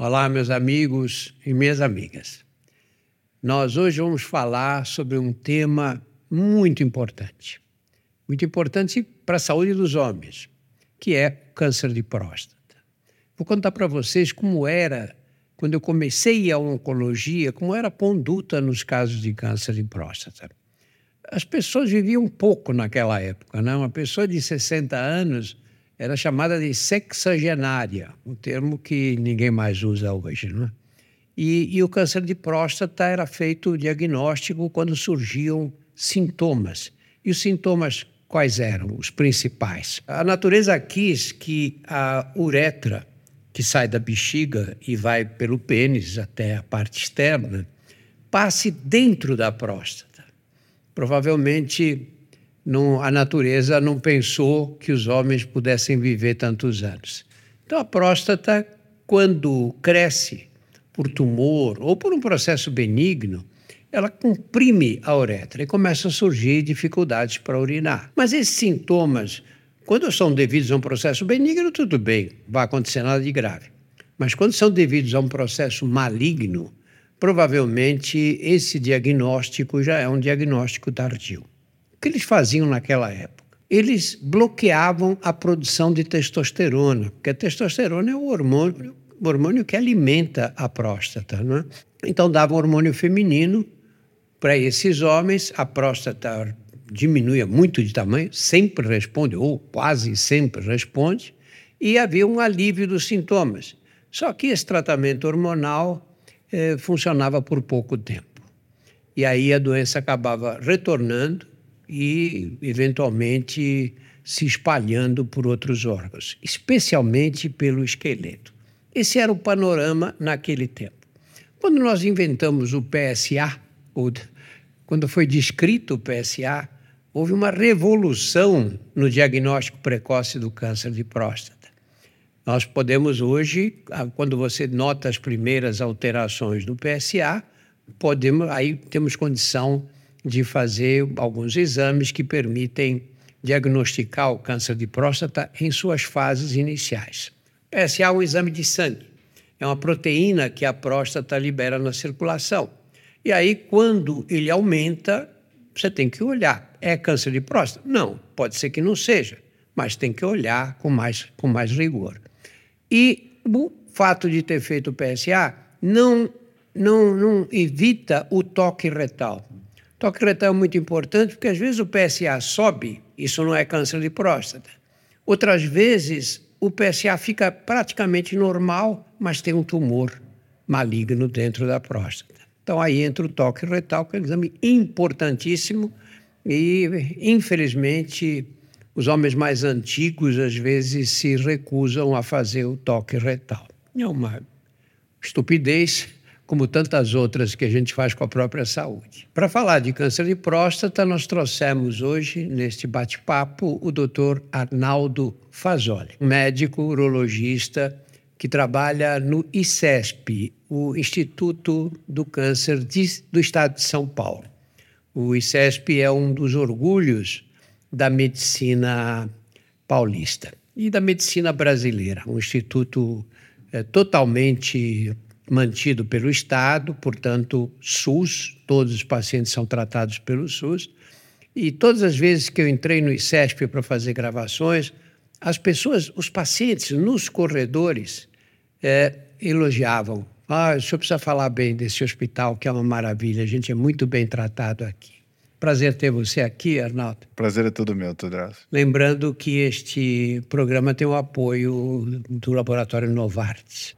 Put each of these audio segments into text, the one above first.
Olá, meus amigos e minhas amigas. Nós hoje vamos falar sobre um tema muito importante. Muito importante para a saúde dos homens, que é câncer de próstata. Vou contar para vocês como era quando eu comecei a oncologia, como era a conduta nos casos de câncer de próstata. As pessoas viviam pouco naquela época, né? Uma pessoa de 60 anos era chamada de sexagenária, um termo que ninguém mais usa hoje. Não é? e, e o câncer de próstata era feito o diagnóstico quando surgiam sintomas. E os sintomas quais eram os principais? A natureza quis que a uretra, que sai da bexiga e vai pelo pênis até a parte externa, passe dentro da próstata. Provavelmente não, a natureza não pensou que os homens pudessem viver tantos anos. Então, a próstata, quando cresce por tumor ou por um processo benigno, ela comprime a uretra e começa a surgir dificuldades para urinar. Mas esses sintomas, quando são devidos a um processo benigno, tudo bem, vai acontecer nada de grave. Mas quando são devidos a um processo maligno, provavelmente esse diagnóstico já é um diagnóstico tardio. O que eles faziam naquela época? Eles bloqueavam a produção de testosterona, porque a testosterona é o hormônio, o hormônio que alimenta a próstata. Né? Então, davam hormônio feminino para esses homens, a próstata diminuía muito de tamanho, sempre responde, ou quase sempre responde, e havia um alívio dos sintomas. Só que esse tratamento hormonal eh, funcionava por pouco tempo. E aí a doença acabava retornando e, eventualmente, se espalhando por outros órgãos, especialmente pelo esqueleto. Esse era o panorama naquele tempo. Quando nós inventamos o PSA, ou quando foi descrito o PSA, houve uma revolução no diagnóstico precoce do câncer de próstata. Nós podemos hoje, ah, quando você nota as primeiras alterações do PSA, podemos, aí temos condição de fazer alguns exames que permitem diagnosticar o câncer de próstata em suas fases iniciais. PSA é um exame de sangue. É uma proteína que a próstata libera na circulação. E aí, quando ele aumenta, você tem que olhar. É câncer de próstata? Não, pode ser que não seja, mas tem que olhar com mais, com mais rigor. E o fato de ter feito o PSA não, não, não evita o toque retal. Toque retal é muito importante porque às vezes o PSA sobe, isso não é câncer de próstata. Outras vezes o PSA fica praticamente normal, mas tem um tumor maligno dentro da próstata. Então aí entra o toque retal, que é um exame importantíssimo e, infelizmente, os homens mais antigos às vezes se recusam a fazer o toque retal. É uma estupidez, como tantas outras que a gente faz com a própria saúde. Para falar de câncer de próstata, nós trouxemos hoje, neste bate-papo, o Dr. Arnaldo Fazoli, médico urologista que trabalha no ICESP, o Instituto do Câncer de, do Estado de São Paulo. O ICESP é um dos orgulhos da medicina paulista e da medicina brasileira, um instituto é, totalmente mantido pelo Estado, portanto, SUS, todos os pacientes são tratados pelo SUS. E todas as vezes que eu entrei no ICESP para fazer gravações, as pessoas, os pacientes nos corredores é, elogiavam. Ah, o senhor precisa falar bem desse hospital, que é uma maravilha, a gente é muito bem tratado aqui. Prazer ter você aqui, Arnaldo. Prazer é todo meu, Tudraço. Lembrando que este programa tem o apoio do Laboratório Novartis.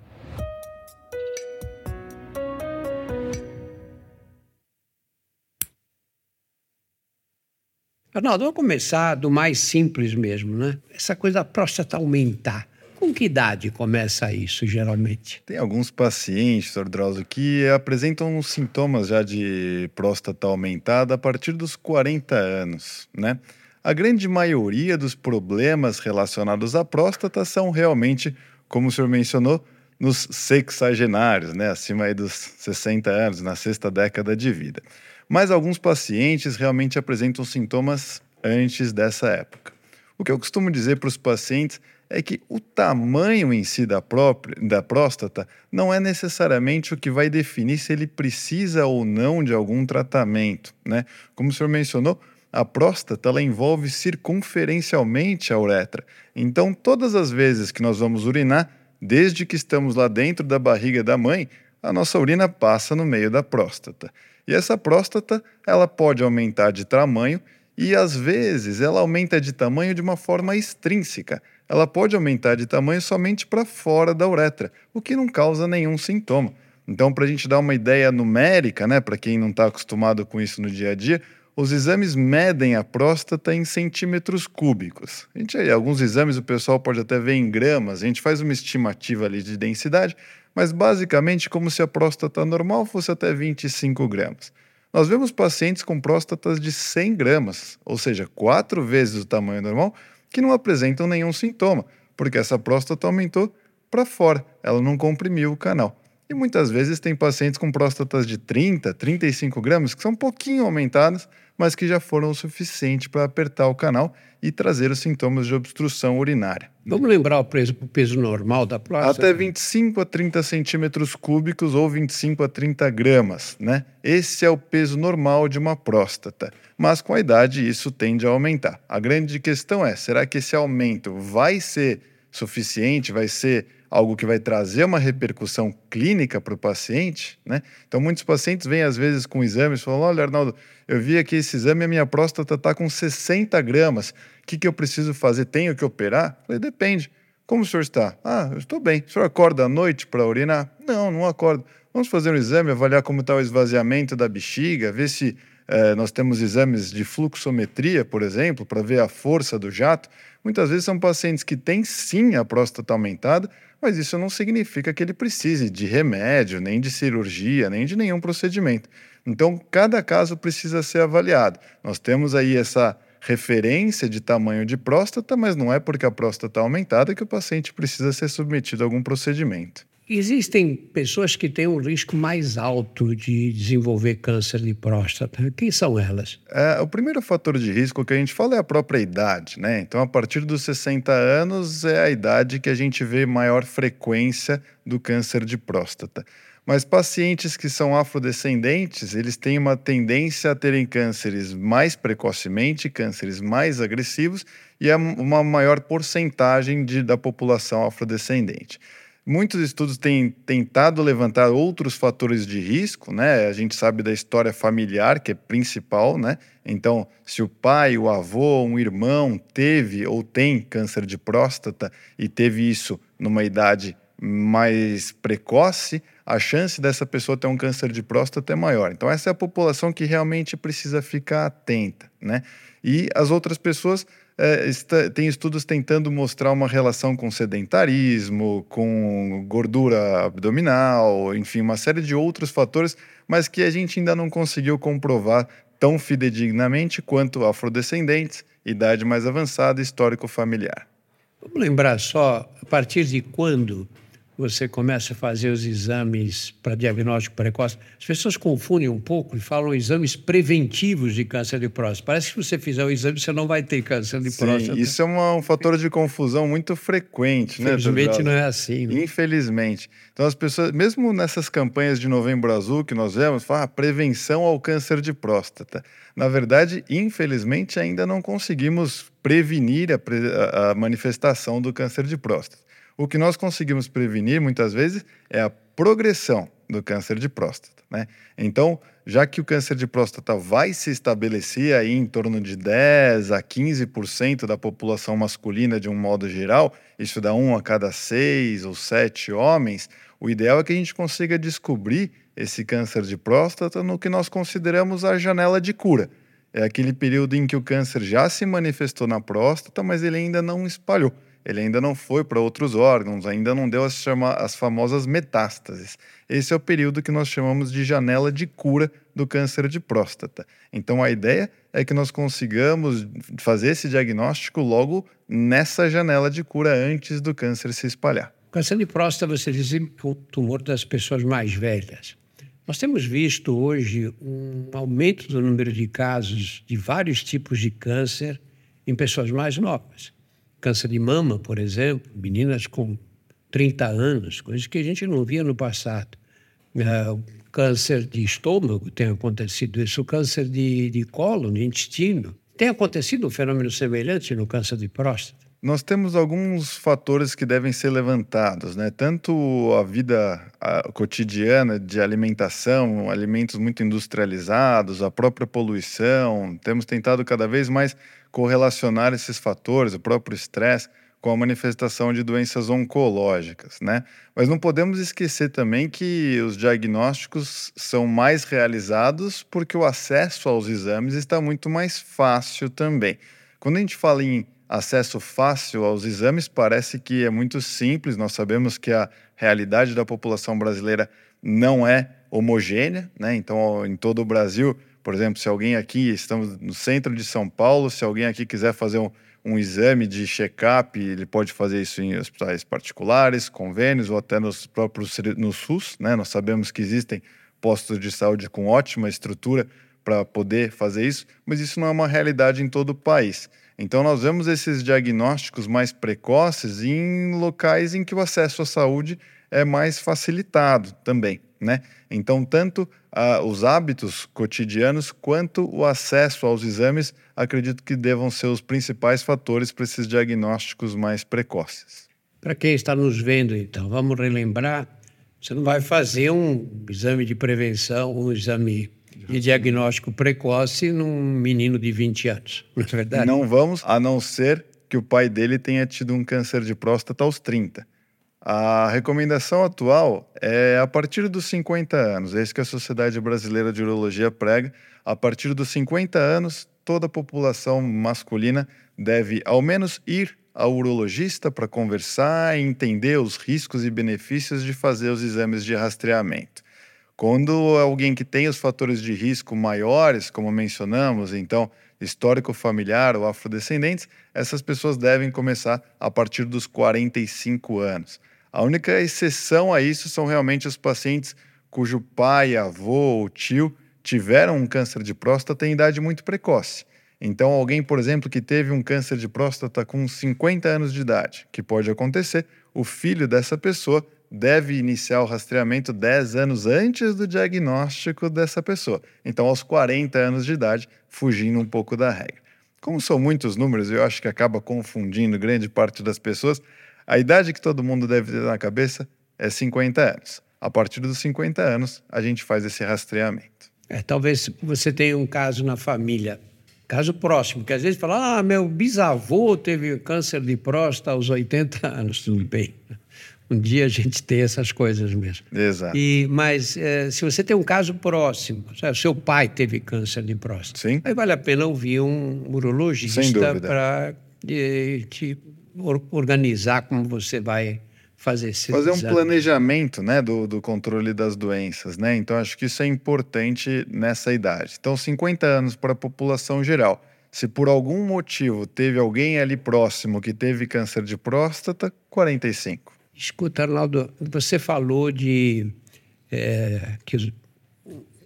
Arnaldo, vamos começar do mais simples mesmo, né? Essa coisa da próstata aumentar. Com que idade começa isso, geralmente? Tem alguns pacientes, Dr. Drauzio, que apresentam sintomas já de próstata aumentada a partir dos 40 anos, né? A grande maioria dos problemas relacionados à próstata são realmente, como o senhor mencionou, nos sexagenários, né? Acima dos 60 anos, na sexta década de vida mas alguns pacientes realmente apresentam sintomas antes dessa época. O que eu costumo dizer para os pacientes é que o tamanho em si da, própria, da próstata não é necessariamente o que vai definir se ele precisa ou não de algum tratamento. Né? Como o senhor mencionou, a próstata ela envolve circunferencialmente a uretra. Então, todas as vezes que nós vamos urinar, desde que estamos lá dentro da barriga da mãe, a nossa urina passa no meio da próstata. E essa próstata, ela pode aumentar de tamanho e às vezes ela aumenta de tamanho de uma forma extrínseca. Ela pode aumentar de tamanho somente para fora da uretra, o que não causa nenhum sintoma. Então, para a gente dar uma ideia numérica, né, para quem não está acostumado com isso no dia a dia, os exames medem a próstata em centímetros cúbicos. A gente, alguns exames o pessoal pode até ver em gramas, a gente faz uma estimativa ali de densidade, mas basicamente como se a próstata normal fosse até 25 gramas. Nós vemos pacientes com próstatas de 100 gramas, ou seja, quatro vezes o tamanho normal, que não apresentam nenhum sintoma, porque essa próstata aumentou para fora, ela não comprimiu o canal. E muitas vezes tem pacientes com próstatas de 30, 35 gramas, que são um pouquinho aumentadas, mas que já foram o suficiente para apertar o canal e trazer os sintomas de obstrução urinária. Vamos lembrar o peso, o peso normal da próstata? Até 25 a 30 centímetros cúbicos ou 25 a 30 gramas, né? Esse é o peso normal de uma próstata. Mas com a idade isso tende a aumentar. A grande questão é: será que esse aumento vai ser suficiente, vai ser algo que vai trazer uma repercussão clínica para o paciente, né? Então, muitos pacientes vêm às vezes com exames falam: Olha, Arnaldo, eu vi aqui esse exame a minha próstata está com 60 gramas. O que, que eu preciso fazer? Tenho que operar? Eu falei: Depende. Como o senhor está? Ah, eu estou bem. O senhor acorda à noite para urinar? Não, não acordo. Vamos fazer um exame, avaliar como está o esvaziamento da bexiga, ver se eh, nós temos exames de fluxometria, por exemplo, para ver a força do jato. Muitas vezes são pacientes que têm sim a próstata aumentada, mas isso não significa que ele precise de remédio, nem de cirurgia, nem de nenhum procedimento. Então, cada caso precisa ser avaliado. Nós temos aí essa referência de tamanho de próstata, mas não é porque a próstata está aumentada que o paciente precisa ser submetido a algum procedimento. Existem pessoas que têm um risco mais alto de desenvolver câncer de próstata. Quem são elas? É, o primeiro fator de risco que a gente fala é a própria idade, né? Então, a partir dos 60 anos é a idade que a gente vê maior frequência do câncer de próstata. Mas pacientes que são afrodescendentes, eles têm uma tendência a terem cânceres mais precocemente, cânceres mais agressivos e uma maior porcentagem de, da população afrodescendente. Muitos estudos têm tentado levantar outros fatores de risco, né? A gente sabe da história familiar, que é principal, né? Então, se o pai, o avô, um irmão teve ou tem câncer de próstata e teve isso numa idade mais precoce, a chance dessa pessoa ter um câncer de próstata é maior. Então, essa é a população que realmente precisa ficar atenta, né? E as outras pessoas é, está, tem estudos tentando mostrar uma relação com sedentarismo, com gordura abdominal, enfim, uma série de outros fatores, mas que a gente ainda não conseguiu comprovar tão fidedignamente quanto afrodescendentes, idade mais avançada, histórico familiar. Vamos lembrar só a partir de quando você começa a fazer os exames para diagnóstico precoce, as pessoas confundem um pouco e falam exames preventivos de câncer de próstata. Parece que se você fizer o exame, você não vai ter câncer de Sim, próstata. Isso é uma, um fator de confusão muito frequente, né? Infelizmente não é assim. Né? Infelizmente. Então as pessoas, mesmo nessas campanhas de Novembro Azul que nós vemos, falam ah, prevenção ao câncer de próstata. Na verdade, infelizmente, ainda não conseguimos prevenir a, a manifestação do câncer de próstata. O que nós conseguimos prevenir muitas vezes é a progressão do câncer de próstata. Né? Então, já que o câncer de próstata vai se estabelecer aí em torno de 10 a 15% da população masculina de um modo geral, isso dá um a cada seis ou sete homens, o ideal é que a gente consiga descobrir esse câncer de próstata no que nós consideramos a janela de cura. É aquele período em que o câncer já se manifestou na próstata, mas ele ainda não espalhou ele ainda não foi para outros órgãos, ainda não deu as, chama, as famosas metástases. Esse é o período que nós chamamos de janela de cura do câncer de próstata. Então a ideia é que nós consigamos fazer esse diagnóstico logo nessa janela de cura antes do câncer se espalhar. O câncer de próstata, você diz, é o tumor das pessoas mais velhas. Nós temos visto hoje um aumento do número de casos de vários tipos de câncer em pessoas mais novas. Câncer de mama, por exemplo, meninas com 30 anos, coisas que a gente não via no passado. O câncer de estômago tem acontecido isso, câncer de, de colo, de intestino. Tem acontecido um fenômeno semelhante no câncer de próstata. Nós temos alguns fatores que devem ser levantados, né? Tanto a vida a, cotidiana de alimentação, alimentos muito industrializados, a própria poluição. Temos tentado cada vez mais correlacionar esses fatores, o próprio estresse, com a manifestação de doenças oncológicas, né? Mas não podemos esquecer também que os diagnósticos são mais realizados porque o acesso aos exames está muito mais fácil também. Quando a gente fala em acesso fácil aos exames, parece que é muito simples. Nós sabemos que a realidade da população brasileira não é homogênea, né? Então, em todo o Brasil, por exemplo, se alguém aqui, estamos no centro de São Paulo, se alguém aqui quiser fazer um, um exame de check-up, ele pode fazer isso em hospitais particulares, convênios ou até nos próprios no SUS, né? Nós sabemos que existem postos de saúde com ótima estrutura para poder fazer isso, mas isso não é uma realidade em todo o país. Então, nós vemos esses diagnósticos mais precoces em locais em que o acesso à saúde é mais facilitado também, né? Então, tanto uh, os hábitos cotidianos quanto o acesso aos exames, acredito que devam ser os principais fatores para esses diagnósticos mais precoces. Para quem está nos vendo, então, vamos relembrar: você não vai fazer um exame de prevenção, um exame de diagnóstico precoce num menino de 20 anos, não é verdade? Não vamos, a não ser que o pai dele tenha tido um câncer de próstata aos 30. A recomendação atual é a partir dos 50 anos, é isso que a Sociedade Brasileira de Urologia prega. A partir dos 50 anos, toda a população masculina deve ao menos ir ao urologista para conversar e entender os riscos e benefícios de fazer os exames de rastreamento. Quando alguém que tem os fatores de risco maiores, como mencionamos, então histórico familiar ou afrodescendentes, essas pessoas devem começar a partir dos 45 anos. A única exceção a isso são realmente os pacientes cujo pai, avô ou tio tiveram um câncer de próstata em idade muito precoce. Então, alguém, por exemplo, que teve um câncer de próstata com 50 anos de idade, que pode acontecer, o filho dessa pessoa deve iniciar o rastreamento 10 anos antes do diagnóstico dessa pessoa. Então, aos 40 anos de idade, fugindo um pouco da regra. Como são muitos números, eu acho que acaba confundindo grande parte das pessoas. A idade que todo mundo deve ter na cabeça é 50 anos. A partir dos 50 anos, a gente faz esse rastreamento. É, talvez você tenha um caso na família, caso próximo, que às vezes fala: ah, meu bisavô teve câncer de próstata aos 80 anos. Tudo bem. Um dia a gente tem essas coisas mesmo. Exato. E, mas é, se você tem um caso próximo, sabe, seu pai teve câncer de próstata, Sim. aí vale a pena ouvir um urologista para te organizar como você vai fazer esse Fazer um planejamento né, do, do controle das doenças, né? Então, acho que isso é importante nessa idade. Então, 50 anos para a população geral. Se por algum motivo teve alguém ali próximo que teve câncer de próstata, 45. Escuta, Arnaldo, você falou de é, que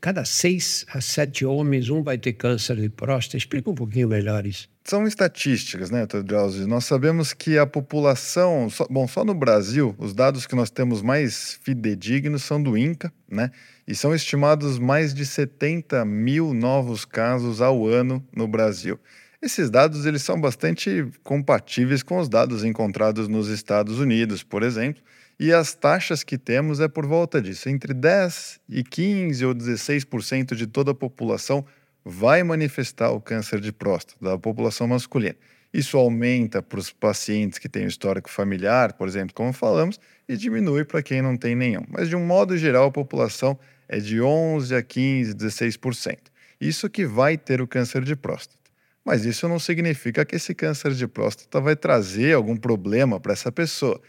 cada seis a sete homens, um vai ter câncer de próstata. Explica um pouquinho melhor isso. São estatísticas, né, Dr. Nós sabemos que a população, só, bom, só no Brasil, os dados que nós temos mais fidedignos são do INCA, né? E são estimados mais de 70 mil novos casos ao ano no Brasil. Esses dados eles são bastante compatíveis com os dados encontrados nos Estados Unidos, por exemplo, e as taxas que temos é por volta disso, entre 10 e 15 ou 16% de toda a população vai manifestar o câncer de próstata da população masculina. Isso aumenta para os pacientes que têm histórico familiar, por exemplo, como falamos, e diminui para quem não tem nenhum. Mas de um modo geral, a população é de 11 a 15, 16%. Isso que vai ter o câncer de próstata. Mas isso não significa que esse câncer de próstata vai trazer algum problema para essa pessoa.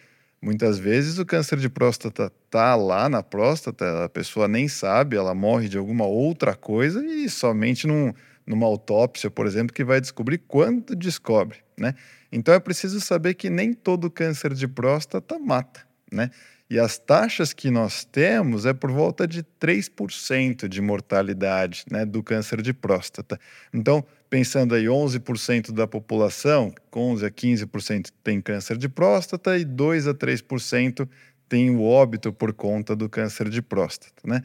Muitas vezes o câncer de próstata está lá na próstata, a pessoa nem sabe, ela morre de alguma outra coisa e somente num, numa autópsia, por exemplo, que vai descobrir quando descobre, né? Então é preciso saber que nem todo câncer de próstata mata, né? E as taxas que nós temos é por volta de 3% de mortalidade né, do câncer de próstata. Então, pensando aí 11% da população, 11 a 15% tem câncer de próstata e 2 a 3% tem o óbito por conta do câncer de próstata, né?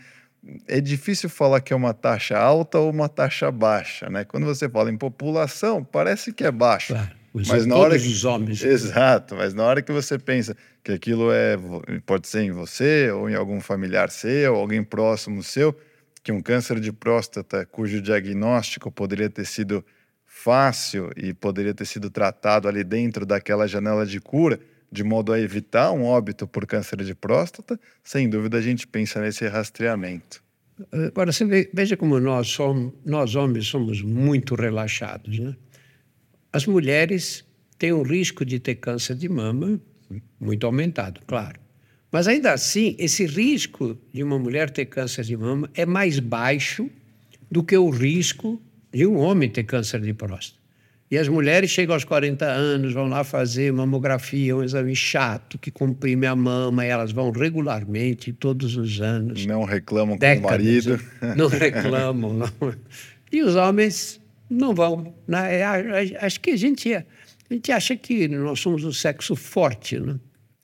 É difícil falar que é uma taxa alta ou uma taxa baixa, né? Quando você fala em população, parece que é baixo. Claro. Os, Mas na hora os homens. Exato, mas na hora que você pensa que aquilo é pode ser em você ou em algum familiar seu, alguém próximo seu, que um câncer de próstata cujo diagnóstico poderia ter sido fácil e poderia ter sido tratado ali dentro daquela janela de cura, de modo a evitar um óbito por câncer de próstata, sem dúvida a gente pensa nesse rastreamento. Agora, você veja como nós, somos, nós homens somos muito relaxados. Né? As mulheres têm um risco de ter câncer de mama muito aumentado, claro. Mas ainda assim, esse risco de uma mulher ter câncer de mama é mais baixo do que o risco de um homem ter câncer de próstata. E as mulheres chegam aos 40 anos, vão lá fazer mamografia, um exame chato que comprime a mama, e elas vão regularmente, todos os anos. Não reclamam décadas, com o marido. Não reclamam, não. E os homens não vão. Né? Acho que a gente, a gente acha que nós somos o sexo forte, né?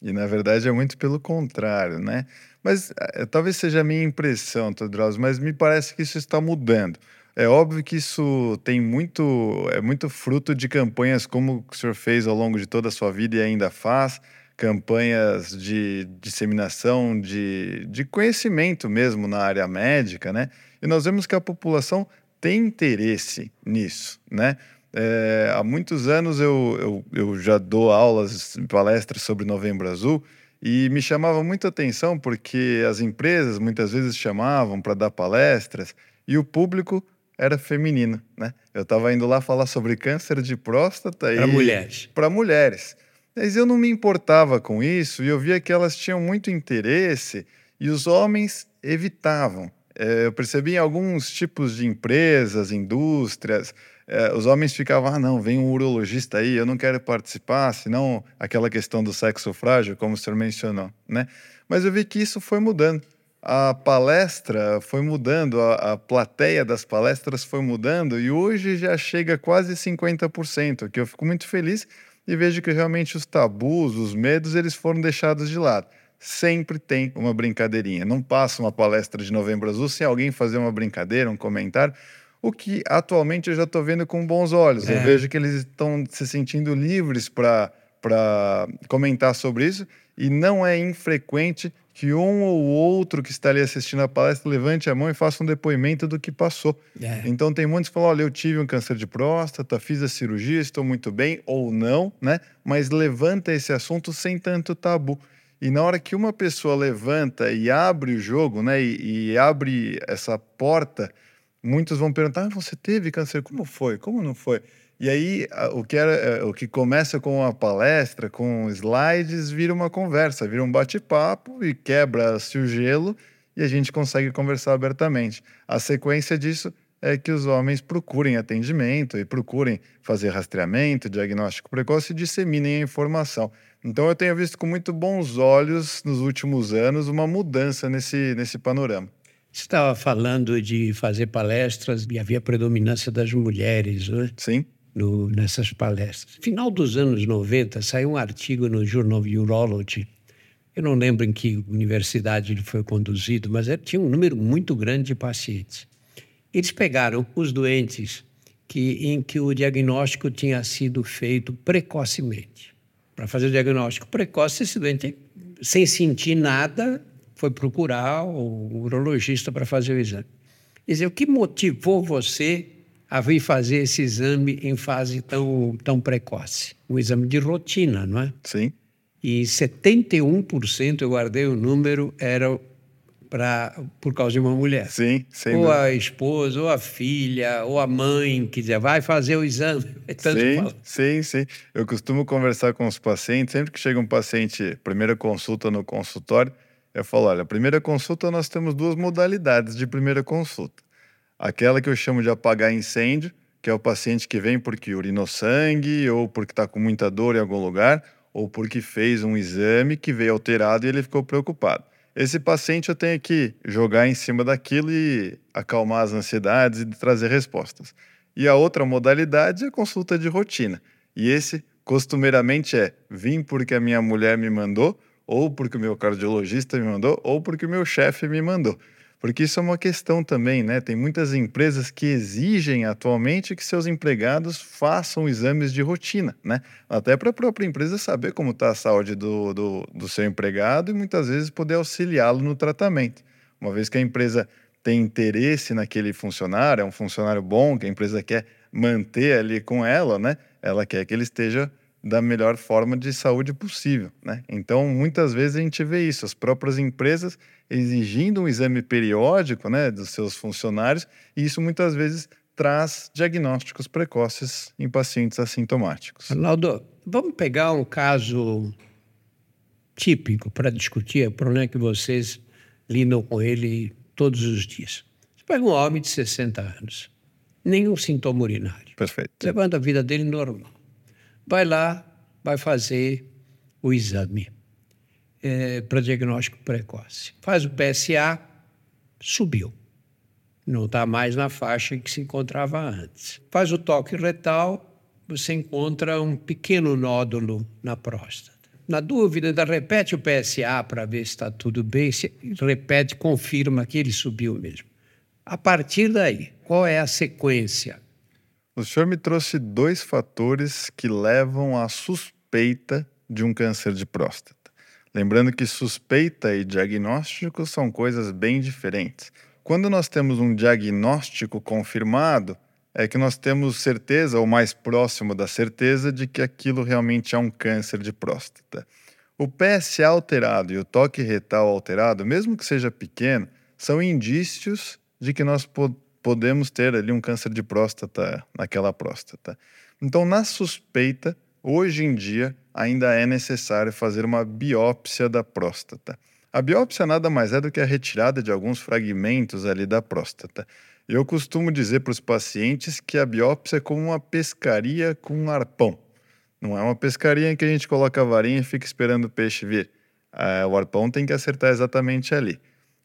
E na verdade é muito pelo contrário, né? Mas é, talvez seja a minha impressão, Todros, mas me parece que isso está mudando. É óbvio que isso tem muito, é muito fruto de campanhas como o senhor fez ao longo de toda a sua vida e ainda faz, campanhas de disseminação de, de conhecimento mesmo na área médica, né? E nós vemos que a população tem interesse nisso, né? É, há muitos anos eu, eu, eu já dou aulas, palestras sobre Novembro Azul e me chamava muita atenção porque as empresas muitas vezes chamavam para dar palestras e o público era feminino, né? Eu estava indo lá falar sobre câncer de próstata para mulheres. Para mulheres. Mas eu não me importava com isso e eu via que elas tinham muito interesse e os homens evitavam. É, eu percebi em alguns tipos de empresas, indústrias, é, os homens ficavam, ah, não, vem um urologista aí, eu não quero participar, senão aquela questão do sexo frágil, como o senhor mencionou, né? Mas eu vi que isso foi mudando a palestra foi mudando, a, a, plateia das palestras foi mudando e hoje já chega quase 50%, que eu fico muito feliz e vejo que realmente os tabus, os medos, eles foram deixados de lado. Sempre tem uma brincadeirinha. Não passa uma palestra de Novembro Azul sem alguém fazer uma brincadeira, um comentário, o que atualmente eu já estou vendo com bons olhos. É. Eu vejo que eles estão se sentindo livres para comentar sobre isso e não é infrequente que um ou outro que está ali assistindo a palestra levante a mão e faça um depoimento do que passou. É. Então tem muitos que falam, olha, eu tive um câncer de próstata, fiz a cirurgia, estou muito bem, ou não, né? Mas levanta esse assunto sem tanto tabu. E na hora que uma pessoa levanta e abre o jogo, né, e, e abre essa porta, muitos vão perguntar: ah, você teve câncer? Como foi? Como não foi? E aí, o que, era, é, o que começa com uma palestra, com slides, vira uma conversa, vira um bate-papo e quebra-se o gelo e a gente consegue conversar abertamente. A sequência disso é que os homens procurem atendimento e procurem fazer rastreamento, diagnóstico precoce e disseminem a informação. Então, eu tenho visto com muito bons olhos, nos últimos anos, uma mudança nesse, nesse panorama. Estava falando de fazer palestras e havia predominância das mulheres, né? Sim no, nessas palestras. Final dos anos 90, saiu um artigo no Journal of Urology. Eu não lembro em que universidade ele foi conduzido, mas é, tinha um número muito grande de pacientes. Eles pegaram os doentes que, em que o diagnóstico tinha sido feito precocemente. Para fazer o diagnóstico precoce, esse doente, sem sentir nada, foi procurar o urologista para fazer o exame. Quer dizer, o que motivou você a vir fazer esse exame em fase tão, tão precoce. Um exame de rotina, não é? Sim. E 71%, eu guardei o número, era pra, por causa de uma mulher. Sim, sem Ou dúvida. a esposa, ou a filha, ou a mãe, que dizia, vai fazer o exame. É sim, sim, sim. Eu costumo conversar com os pacientes, sempre que chega um paciente, primeira consulta no consultório, eu falo, olha, primeira consulta nós temos duas modalidades de primeira consulta. Aquela que eu chamo de apagar incêndio, que é o paciente que vem porque urinou sangue, ou porque está com muita dor em algum lugar, ou porque fez um exame que veio alterado e ele ficou preocupado. Esse paciente eu tenho que jogar em cima daquilo e acalmar as ansiedades e trazer respostas. E a outra modalidade é a consulta de rotina. E esse, costumeiramente, é vim porque a minha mulher me mandou, ou porque o meu cardiologista me mandou, ou porque o meu chefe me mandou. Porque isso é uma questão também, né? Tem muitas empresas que exigem atualmente que seus empregados façam exames de rotina, né? Até para a própria empresa saber como está a saúde do, do, do seu empregado e muitas vezes poder auxiliá-lo no tratamento. Uma vez que a empresa tem interesse naquele funcionário, é um funcionário bom, que a empresa quer manter ali com ela, né? Ela quer que ele esteja da melhor forma de saúde possível, né? Então, muitas vezes a gente vê isso, as próprias empresas exigindo um exame periódico, né, dos seus funcionários, e isso muitas vezes traz diagnósticos precoces em pacientes assintomáticos. Arnaldo, vamos pegar um caso típico para discutir, o problema que vocês lidam com ele todos os dias. Você pega um homem de 60 anos, nenhum sintoma urinário. Perfeito. Levanta a vida dele normal. Vai lá, vai fazer o exame é, para diagnóstico precoce. Faz o PSA, subiu. Não está mais na faixa que se encontrava antes. Faz o toque retal, você encontra um pequeno nódulo na próstata. Na dúvida, ainda repete o PSA para ver se está tudo bem. Se repete, confirma que ele subiu mesmo. A partir daí, qual é a sequência? O senhor me trouxe dois fatores que levam à suspeita de um câncer de próstata. Lembrando que suspeita e diagnóstico são coisas bem diferentes. Quando nós temos um diagnóstico confirmado, é que nós temos certeza, ou mais próximo da certeza, de que aquilo realmente é um câncer de próstata. O PSA alterado e o toque retal alterado, mesmo que seja pequeno, são indícios de que nós podemos ter ali um câncer de próstata naquela próstata. Então, na suspeita, hoje em dia, ainda é necessário fazer uma biópsia da próstata. A biópsia nada mais é do que a retirada de alguns fragmentos ali da próstata. Eu costumo dizer para os pacientes que a biópsia é como uma pescaria com um arpão. Não é uma pescaria em que a gente coloca a varinha e fica esperando o peixe vir. É, o arpão tem que acertar exatamente ali.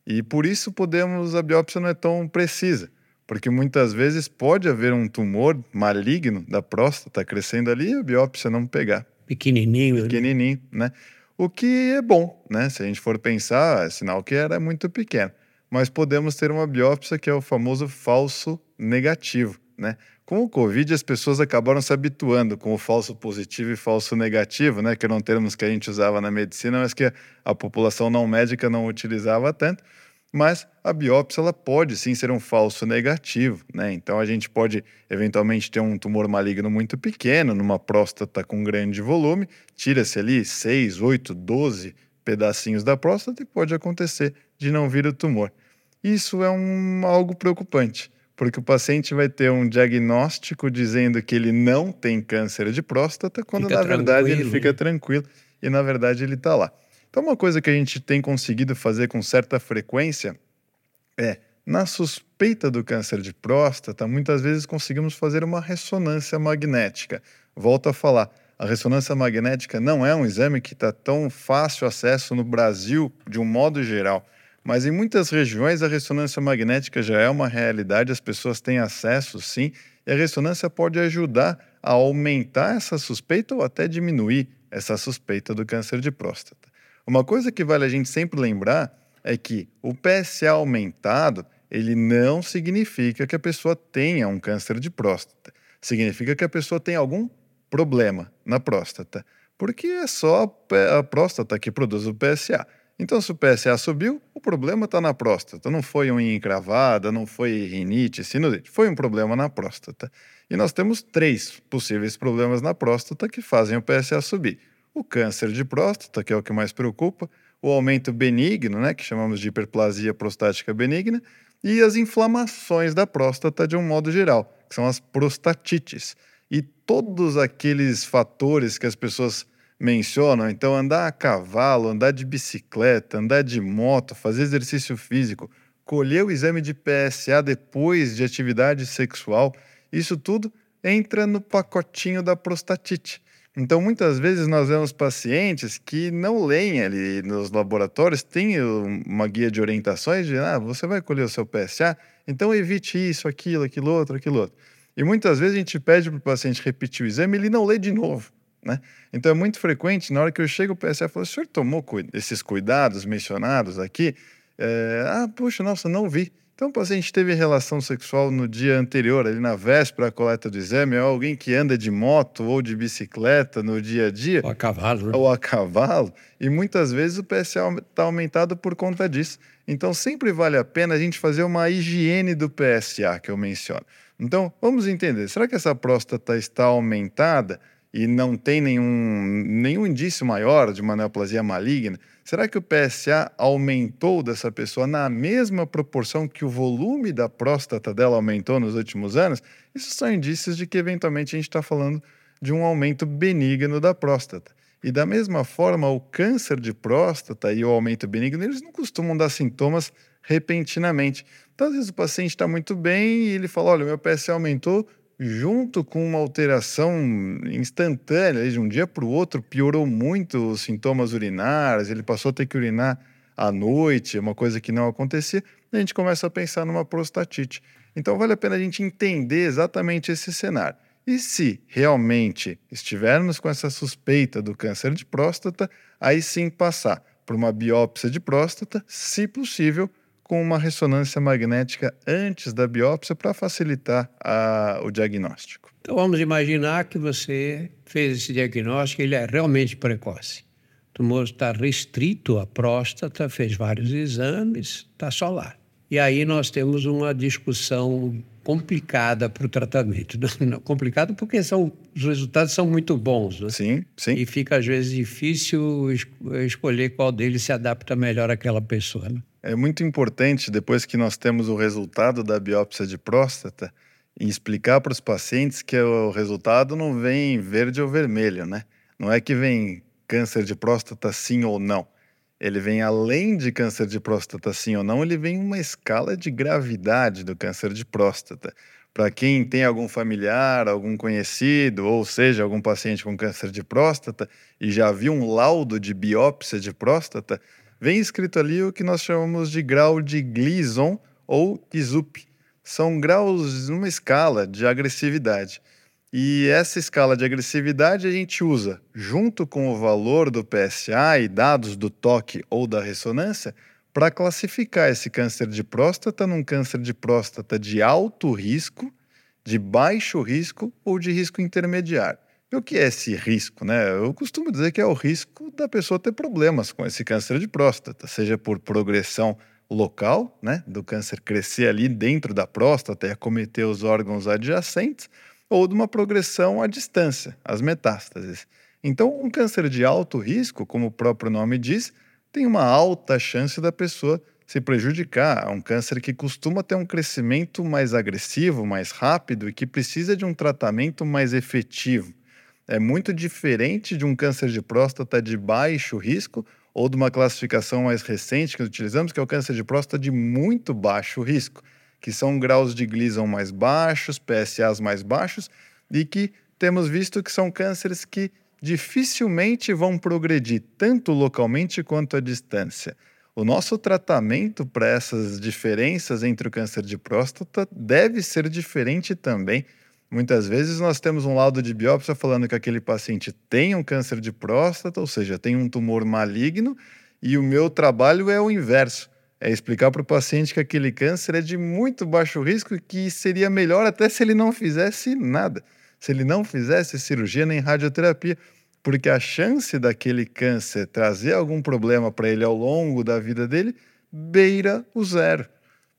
E por isso podemos, a biópsia não é tão precisa, porque muitas vezes pode haver um tumor maligno da próstata crescendo ali e a biópsia não pegar. Pequenininho. Né? Pequenininho, né? O que é bom, né? Se a gente for pensar, é sinal que era muito pequeno mas podemos ter uma biópsia que é o famoso falso negativo, né? Com o Covid, as pessoas acabaram se habituando com o falso positivo e falso negativo, né? Que eram termos que a gente usava na medicina, mas que a população não médica não utilizava tanto. Mas a biópsia ela pode sim ser um falso negativo, né? Então a gente pode eventualmente ter um tumor maligno muito pequeno, numa próstata com grande volume, tira-se ali 6, 8, 12 pedacinhos da próstata e pode acontecer de não vir o tumor. Isso é um, algo preocupante, porque o paciente vai ter um diagnóstico dizendo que ele não tem câncer de próstata, quando fica na verdade ele fica tranquilo e na verdade ele está lá. Então, uma coisa que a gente tem conseguido fazer com certa frequência é, na suspeita do câncer de próstata, muitas vezes conseguimos fazer uma ressonância magnética. Volto a falar, a ressonância magnética não é um exame que está tão fácil acesso no Brasil de um modo geral. Mas em muitas regiões a ressonância magnética já é uma realidade, as pessoas têm acesso sim, e a ressonância pode ajudar a aumentar essa suspeita ou até diminuir essa suspeita do câncer de próstata. Uma coisa que vale a gente sempre lembrar é que o PSA aumentado, ele não significa que a pessoa tenha um câncer de próstata. Significa que a pessoa tem algum problema na próstata, porque é só a próstata que produz o PSA. Então, se o PSA subiu, o problema está na próstata. Não foi unha encravada, não foi rinite, sinusite. Foi um problema na próstata. E nós temos três possíveis problemas na próstata que fazem o PSA subir. O câncer de próstata, que é o que mais preocupa, o aumento benigno, né, que chamamos de hiperplasia prostática benigna, e as inflamações da próstata de um modo geral, que são as prostatites. E todos aqueles fatores que as pessoas mencionam, então andar a cavalo, andar de bicicleta, andar de moto, fazer exercício físico, colher o exame de PSA depois de atividade sexual, isso tudo entra no pacotinho da prostatite. Então, muitas vezes nós vemos pacientes que não leem ali nos laboratórios, tem uma guia de orientações de, ah, você vai colher o seu PSA, então evite isso, aquilo, aquilo outro, aquilo outro. E muitas vezes a gente pede para o paciente repetir o exame ele não lê de novo. Né? Então é muito frequente, na hora que eu chego, o PSA fala: o senhor tomou esses cuidados mencionados aqui? É, ah, puxa, nossa, não vi. Então, o paciente teve relação sexual no dia anterior, ali na véspera da coleta do exame, ou alguém que anda de moto ou de bicicleta no dia a dia. Ou a cavalo. Né? Ou a cavalo. E muitas vezes o PSA está aumentado por conta disso. Então, sempre vale a pena a gente fazer uma higiene do PSA, que eu menciono. Então, vamos entender: será que essa próstata está aumentada? e não tem nenhum, nenhum indício maior de uma neoplasia maligna, será que o PSA aumentou dessa pessoa na mesma proporção que o volume da próstata dela aumentou nos últimos anos? Isso são indícios de que eventualmente a gente está falando de um aumento benigno da próstata. E da mesma forma, o câncer de próstata e o aumento benigno, eles não costumam dar sintomas repentinamente. Então, às vezes o paciente está muito bem e ele fala: olha, meu PSA aumentou, junto com uma alteração instantânea, de um dia para o outro, piorou muito os sintomas urinários, ele passou a ter que urinar à noite, uma coisa que não acontecia, a gente começa a pensar numa prostatite. Então vale a pena a gente entender exatamente esse cenário. E se realmente estivermos com essa suspeita do câncer de próstata, aí sim passar por uma biópsia de próstata, se possível, com uma ressonância magnética antes da biópsia para facilitar a, o diagnóstico. Então vamos imaginar que você fez esse diagnóstico, ele é realmente precoce. O tumor está restrito à próstata, fez vários exames, está só lá. E aí nós temos uma discussão complicada para o tratamento. Complicado porque são, os resultados são muito bons. Né? Sim, sim. E fica às vezes difícil escolher qual deles se adapta melhor àquela pessoa. Né? É muito importante, depois que nós temos o resultado da biópsia de próstata, explicar para os pacientes que o resultado não vem verde ou vermelho, né? Não é que vem câncer de próstata sim ou não. Ele vem além de câncer de próstata sim ou não, ele vem uma escala de gravidade do câncer de próstata. Para quem tem algum familiar, algum conhecido, ou seja, algum paciente com câncer de próstata e já viu um laudo de biópsia de próstata, vem escrito ali o que nós chamamos de grau de Gleason ou ISUP. São graus numa escala de agressividade. E essa escala de agressividade a gente usa junto com o valor do PSA e dados do toque ou da ressonância para classificar esse câncer de próstata num câncer de próstata de alto risco, de baixo risco ou de risco intermediário. E o que é esse risco? Né? Eu costumo dizer que é o risco da pessoa ter problemas com esse câncer de próstata, seja por progressão local, né, do câncer crescer ali dentro da próstata e acometer os órgãos adjacentes, ou de uma progressão à distância, as metástases. Então, um câncer de alto risco, como o próprio nome diz, tem uma alta chance da pessoa se prejudicar. É um câncer que costuma ter um crescimento mais agressivo, mais rápido e que precisa de um tratamento mais efetivo é muito diferente de um câncer de próstata de baixo risco ou de uma classificação mais recente que utilizamos, que é o câncer de próstata de muito baixo risco, que são graus de Gleason mais baixos, PSAs mais baixos, e que temos visto que são cânceres que dificilmente vão progredir, tanto localmente quanto à distância. O nosso tratamento para essas diferenças entre o câncer de próstata deve ser diferente também Muitas vezes nós temos um laudo de biópsia falando que aquele paciente tem um câncer de próstata, ou seja, tem um tumor maligno, e o meu trabalho é o inverso. É explicar para o paciente que aquele câncer é de muito baixo risco e que seria melhor até se ele não fizesse nada, se ele não fizesse cirurgia nem radioterapia, porque a chance daquele câncer trazer algum problema para ele ao longo da vida dele beira o zero.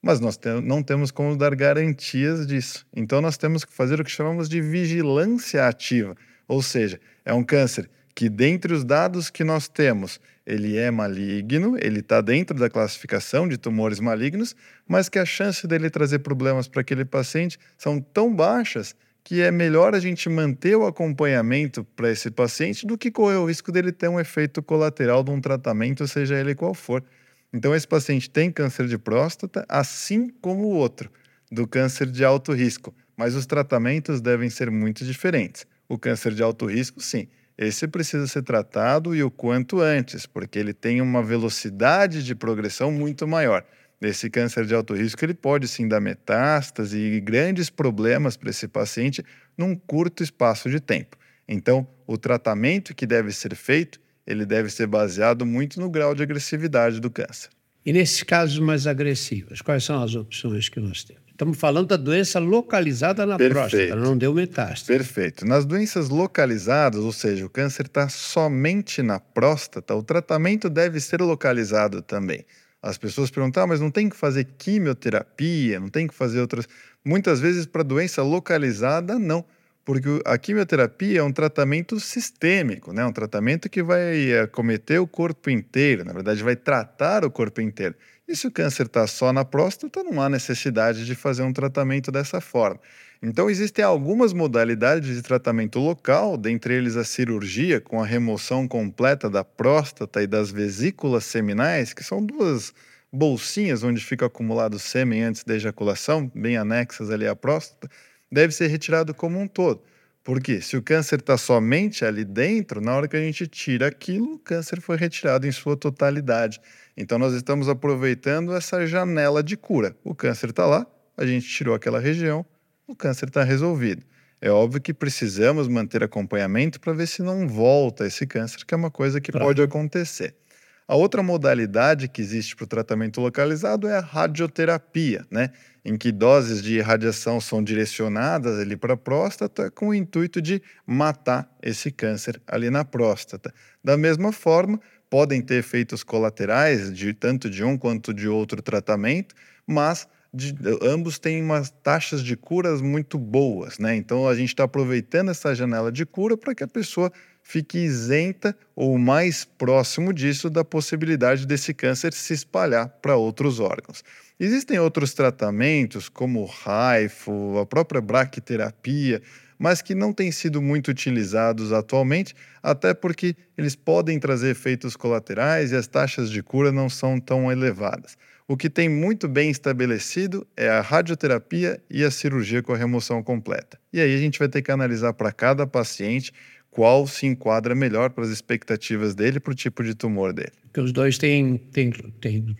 Mas nós te não temos como dar garantias disso. Então nós temos que fazer o que chamamos de vigilância ativa, ou seja, é um câncer que dentre os dados que nós temos, ele é maligno, ele está dentro da classificação de tumores malignos, mas que a chance dele trazer problemas para aquele paciente são tão baixas que é melhor a gente manter o acompanhamento para esse paciente do que correr o risco dele ter um efeito colateral de um tratamento, seja ele qual for. Então, esse paciente tem câncer de próstata, assim como o outro, do câncer de alto risco, mas os tratamentos devem ser muito diferentes. O câncer de alto risco, sim, esse precisa ser tratado e o quanto antes, porque ele tem uma velocidade de progressão muito maior. Esse câncer de alto risco ele pode sim dar metástase e grandes problemas para esse paciente num curto espaço de tempo. Então, o tratamento que deve ser feito, ele deve ser baseado muito no grau de agressividade do câncer. E nesses casos mais agressivos, quais são as opções que nós temos? Estamos falando da doença localizada na Perfeito. próstata, não deu metástase. Perfeito. Nas doenças localizadas, ou seja, o câncer está somente na próstata, o tratamento deve ser localizado também. As pessoas perguntam, ah, mas não tem que fazer quimioterapia, não tem que fazer outras. Muitas vezes, para doença localizada, não porque a quimioterapia é um tratamento sistêmico, né? um tratamento que vai acometer o corpo inteiro, na verdade, vai tratar o corpo inteiro. E se o câncer está só na próstata, não há necessidade de fazer um tratamento dessa forma. Então, existem algumas modalidades de tratamento local, dentre eles a cirurgia, com a remoção completa da próstata e das vesículas seminais, que são duas bolsinhas onde fica acumulado sêmen antes da ejaculação, bem anexas ali à próstata deve ser retirado como um todo. Porque se o câncer está somente ali dentro, na hora que a gente tira aquilo, o câncer foi retirado em sua totalidade. Então nós estamos aproveitando essa janela de cura. O câncer está lá, a gente tirou aquela região, o câncer está resolvido. É óbvio que precisamos manter acompanhamento para ver se não volta esse câncer, que é uma coisa que claro. pode acontecer. A outra modalidade que existe para o tratamento localizado é a radioterapia, né? em que doses de radiação são direcionadas ali para a próstata com o intuito de matar esse câncer ali na próstata. Da mesma forma, podem ter efeitos colaterais de tanto de um quanto de outro tratamento, mas de, ambos têm umas taxas de curas muito boas, né? Então a gente está aproveitando essa janela de cura para que a pessoa fique isenta ou mais próximo disso da possibilidade desse câncer se espalhar para outros órgãos. Existem outros tratamentos, como o raifo, a própria braquiterapia, mas que não têm sido muito utilizados atualmente, até porque eles podem trazer efeitos colaterais e as taxas de cura não são tão elevadas. O que tem muito bem estabelecido é a radioterapia e a cirurgia com a remoção completa. E aí a gente vai ter que analisar para cada paciente qual se enquadra melhor para as expectativas dele, para o tipo de tumor dele. Porque os dois têm, têm, têm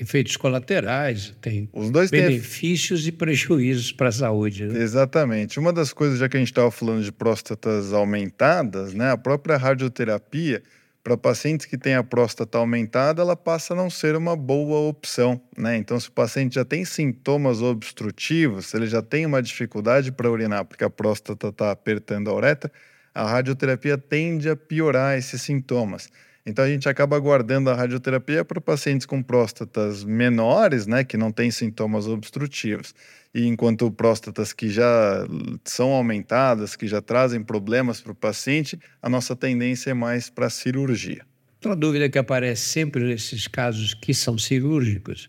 efeitos colaterais, tem Os dois benefícios têm... e prejuízos para a saúde. Né? Exatamente. Uma das coisas, já que a gente estava falando de próstatas aumentadas, né, a própria radioterapia, para pacientes que têm a próstata aumentada, ela passa a não ser uma boa opção. Né? Então, se o paciente já tem sintomas obstrutivos, se ele já tem uma dificuldade para urinar porque a próstata está apertando a uretra, a radioterapia tende a piorar esses sintomas. Então a gente acaba guardando a radioterapia para pacientes com próstatas menores, né, que não têm sintomas obstrutivos. E enquanto próstatas que já são aumentadas, que já trazem problemas para o paciente, a nossa tendência é mais para cirurgia. Outra dúvida que aparece sempre nesses casos que são cirúrgicos,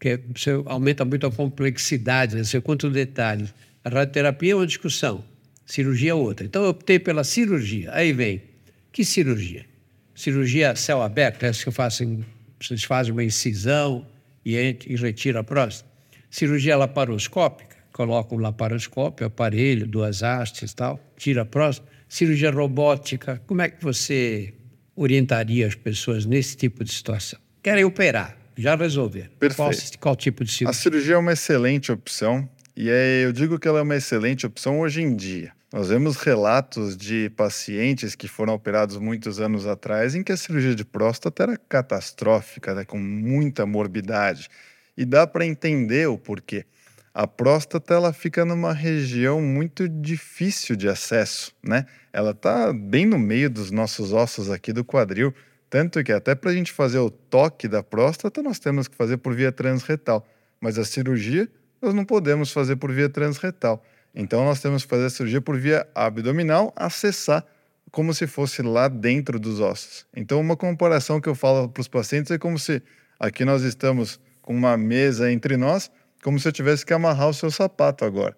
que é, você aumenta muito a complexidade, né? você conta o detalhe. A radioterapia é uma discussão, cirurgia é outra. Então eu optei pela cirurgia. Aí vem, que cirurgia? Cirurgia a céu aberto, essa que fazem, vocês fazem uma incisão e, e retira a próstata. Cirurgia laparoscópica, coloca um laparoscópio, aparelho, duas hastes e tal, tira a próstata. Cirurgia robótica, como é que você orientaria as pessoas nesse tipo de situação? Querem operar, já resolver. Perfeito. Qual, qual tipo de cirurgia? A cirurgia é uma excelente opção e é, eu digo que ela é uma excelente opção hoje em dia. Nós vemos relatos de pacientes que foram operados muitos anos atrás em que a cirurgia de próstata era catastrófica, né, com muita morbidade. E dá para entender o porquê. A próstata ela fica numa região muito difícil de acesso, né? Ela está bem no meio dos nossos ossos aqui do quadril, tanto que até para a gente fazer o toque da próstata nós temos que fazer por via transretal, mas a cirurgia nós não podemos fazer por via transretal. Então, nós temos que fazer a cirurgia por via abdominal, acessar como se fosse lá dentro dos ossos. Então, uma comparação que eu falo para os pacientes é como se aqui nós estamos com uma mesa entre nós, como se eu tivesse que amarrar o seu sapato agora.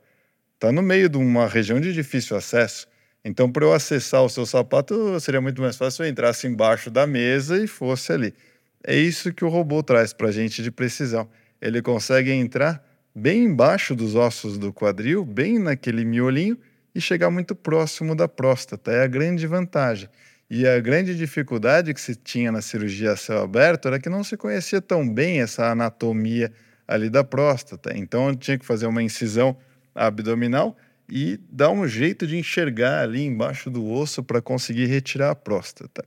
Está no meio de uma região de difícil acesso. Então, para eu acessar o seu sapato, seria muito mais fácil eu entrasse embaixo da mesa e fosse ali. É isso que o robô traz para a gente de precisão. Ele consegue entrar bem embaixo dos ossos do quadril, bem naquele miolinho, e chegar muito próximo da próstata. É a grande vantagem. E a grande dificuldade que se tinha na cirurgia a céu aberto era que não se conhecia tão bem essa anatomia ali da próstata. Então tinha que fazer uma incisão abdominal e dar um jeito de enxergar ali embaixo do osso para conseguir retirar a próstata.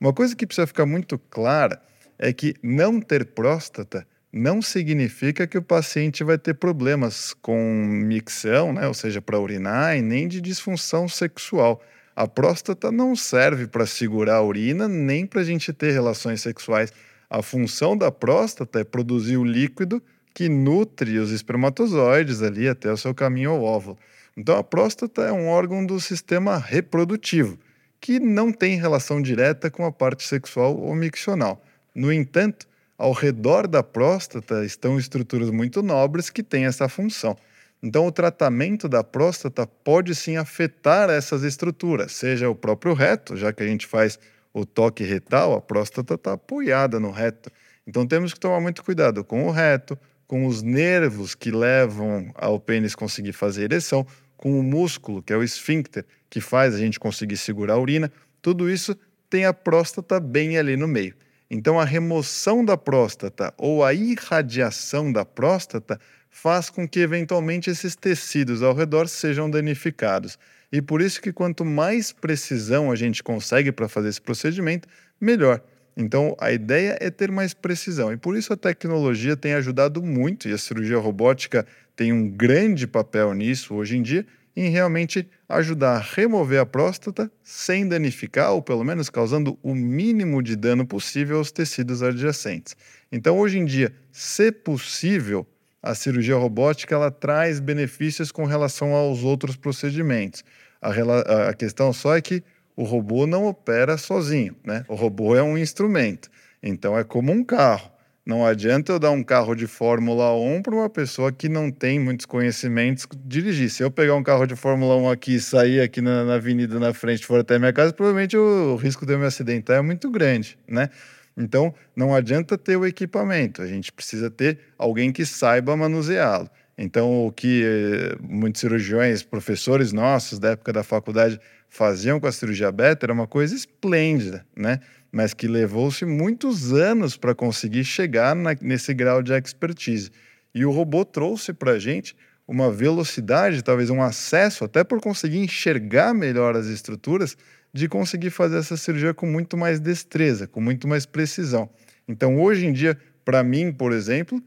Uma coisa que precisa ficar muito clara é que não ter próstata não significa que o paciente vai ter problemas com micção, né? ou seja, para urinar, e nem de disfunção sexual. A próstata não serve para segurar a urina nem para a gente ter relações sexuais. A função da próstata é produzir o líquido que nutre os espermatozoides ali até o seu caminho ao óvulo. Então, a próstata é um órgão do sistema reprodutivo, que não tem relação direta com a parte sexual ou miccional. No entanto, ao redor da próstata estão estruturas muito nobres que têm essa função. Então, o tratamento da próstata pode sim afetar essas estruturas, seja o próprio reto, já que a gente faz o toque retal, a próstata está apoiada no reto. Então, temos que tomar muito cuidado com o reto, com os nervos que levam ao pênis conseguir fazer ereção, com o músculo, que é o esfíncter, que faz a gente conseguir segurar a urina, tudo isso tem a próstata bem ali no meio. Então, a remoção da próstata ou a irradiação da próstata faz com que, eventualmente, esses tecidos ao redor sejam danificados. E por isso que quanto mais precisão a gente consegue para fazer esse procedimento, melhor. Então, a ideia é ter mais precisão e por isso a tecnologia tem ajudado muito e a cirurgia robótica tem um grande papel nisso hoje em dia, em realmente ajudar a remover a próstata sem danificar ou pelo menos causando o mínimo de dano possível aos tecidos adjacentes. Então, hoje em dia, se possível, a cirurgia robótica ela traz benefícios com relação aos outros procedimentos. A, a questão só é que o robô não opera sozinho, né? O robô é um instrumento. Então é como um carro. Não adianta eu dar um carro de Fórmula 1 para uma pessoa que não tem muitos conhecimentos dirigir. Se eu pegar um carro de Fórmula 1 aqui e sair aqui na, na avenida na frente for até minha casa, provavelmente o, o risco de eu me acidentar é muito grande, né? Então, não adianta ter o equipamento, a gente precisa ter alguém que saiba manuseá-lo. Então, o que eh, muitos cirurgiões, professores nossos da época da faculdade faziam com a cirurgia beta era uma coisa esplêndida, né? Mas que levou-se muitos anos para conseguir chegar na, nesse grau de expertise. E o robô trouxe para a gente uma velocidade, talvez um acesso, até por conseguir enxergar melhor as estruturas, de conseguir fazer essa cirurgia com muito mais destreza, com muito mais precisão. Então, hoje em dia, para mim, por exemplo,